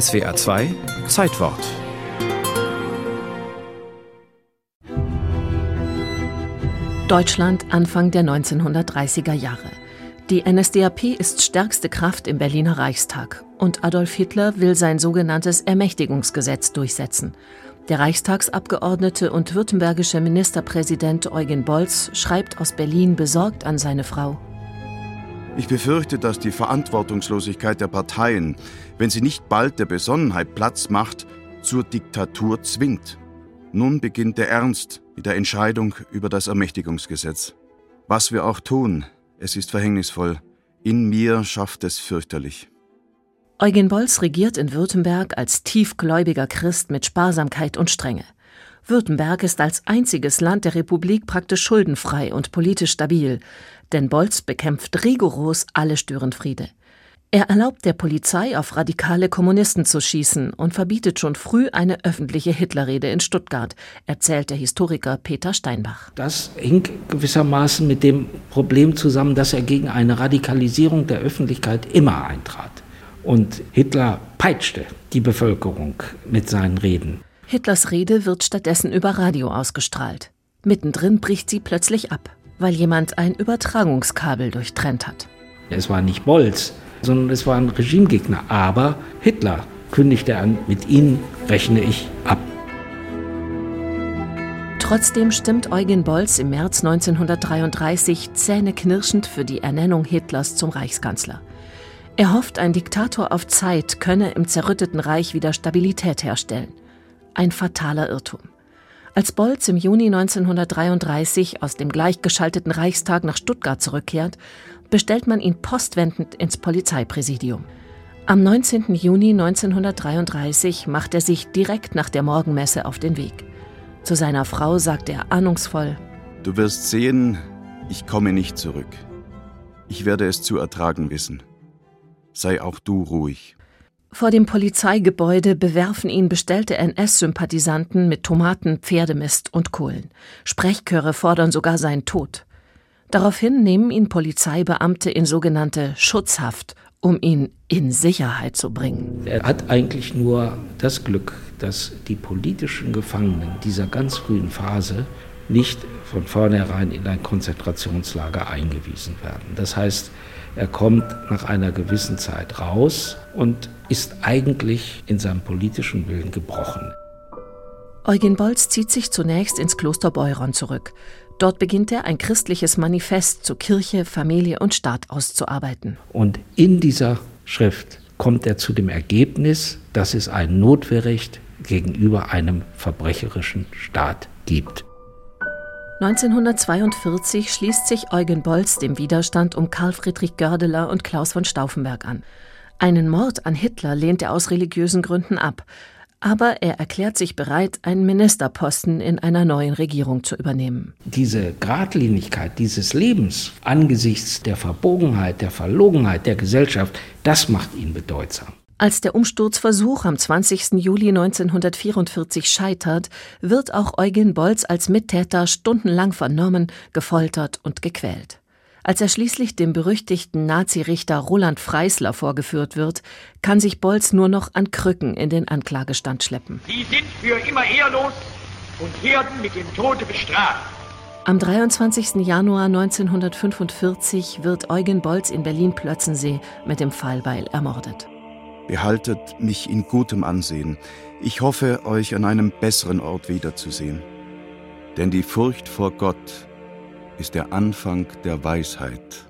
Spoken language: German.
SWA 2 Zeitwort Deutschland Anfang der 1930er Jahre. Die NSDAP ist stärkste Kraft im Berliner Reichstag und Adolf Hitler will sein sogenanntes Ermächtigungsgesetz durchsetzen. Der Reichstagsabgeordnete und württembergische Ministerpräsident Eugen Bolz schreibt aus Berlin besorgt an seine Frau. Ich befürchte, dass die Verantwortungslosigkeit der Parteien, wenn sie nicht bald der Besonnenheit Platz macht, zur Diktatur zwingt. Nun beginnt der Ernst mit der Entscheidung über das Ermächtigungsgesetz. Was wir auch tun, es ist verhängnisvoll. In mir schafft es fürchterlich. Eugen Bolz regiert in Württemberg als tiefgläubiger Christ mit Sparsamkeit und Strenge. Württemberg ist als einziges Land der Republik praktisch schuldenfrei und politisch stabil, denn Bolz bekämpft rigoros alle Störenfriede. Er erlaubt der Polizei, auf radikale Kommunisten zu schießen und verbietet schon früh eine öffentliche Hitlerrede in Stuttgart, erzählt der Historiker Peter Steinbach. Das hing gewissermaßen mit dem Problem zusammen, dass er gegen eine Radikalisierung der Öffentlichkeit immer eintrat. Und Hitler peitschte die Bevölkerung mit seinen Reden. Hitlers Rede wird stattdessen über Radio ausgestrahlt. Mittendrin bricht sie plötzlich ab, weil jemand ein Übertragungskabel durchtrennt hat. Es war nicht Bolz, sondern es war ein Regimegegner. Aber Hitler kündigte an, mit ihnen rechne ich ab. Trotzdem stimmt Eugen Bolz im März 1933 zähneknirschend für die Ernennung Hitlers zum Reichskanzler. Er hofft, ein Diktator auf Zeit könne im zerrütteten Reich wieder Stabilität herstellen. Ein fataler Irrtum. Als Bolz im Juni 1933 aus dem gleichgeschalteten Reichstag nach Stuttgart zurückkehrt, bestellt man ihn postwendend ins Polizeipräsidium. Am 19. Juni 1933 macht er sich direkt nach der Morgenmesse auf den Weg. Zu seiner Frau sagt er ahnungsvoll: Du wirst sehen, ich komme nicht zurück. Ich werde es zu ertragen wissen. Sei auch du ruhig. Vor dem Polizeigebäude bewerfen ihn bestellte NS-Sympathisanten mit Tomaten, Pferdemist und Kohlen. Sprechchöre fordern sogar seinen Tod. Daraufhin nehmen ihn Polizeibeamte in sogenannte Schutzhaft, um ihn in Sicherheit zu bringen. Er hat eigentlich nur das Glück, dass die politischen Gefangenen dieser ganz frühen Phase nicht von vornherein in ein Konzentrationslager eingewiesen werden. Das heißt, er kommt nach einer gewissen Zeit raus und ist eigentlich in seinem politischen Willen gebrochen. Eugen Bolz zieht sich zunächst ins Kloster Beuron zurück. Dort beginnt er ein christliches Manifest zu Kirche, Familie und Staat auszuarbeiten. Und in dieser Schrift kommt er zu dem Ergebnis, dass es ein Notwehrrecht gegenüber einem verbrecherischen Staat gibt. 1942 schließt sich Eugen Bolz dem Widerstand um Karl Friedrich Gördeler und Klaus von Stauffenberg an. Einen Mord an Hitler lehnt er aus religiösen Gründen ab, aber er erklärt sich bereit, einen Ministerposten in einer neuen Regierung zu übernehmen. Diese Gradlinigkeit dieses Lebens angesichts der Verbogenheit, der Verlogenheit der Gesellschaft, das macht ihn bedeutsam. Als der Umsturzversuch am 20. Juli 1944 scheitert, wird auch Eugen Bolz als Mittäter stundenlang vernommen, gefoltert und gequält. Als er schließlich dem berüchtigten Nazirichter Roland Freisler vorgeführt wird, kann sich Bolz nur noch an Krücken in den Anklagestand schleppen. Sie sind für immer ehrlos und werden mit dem Tode bestraft. Am 23. Januar 1945 wird Eugen Bolz in Berlin-Plötzensee mit dem Fallbeil ermordet. Behaltet mich in gutem Ansehen. Ich hoffe, euch an einem besseren Ort wiederzusehen. Denn die Furcht vor Gott ist der Anfang der Weisheit.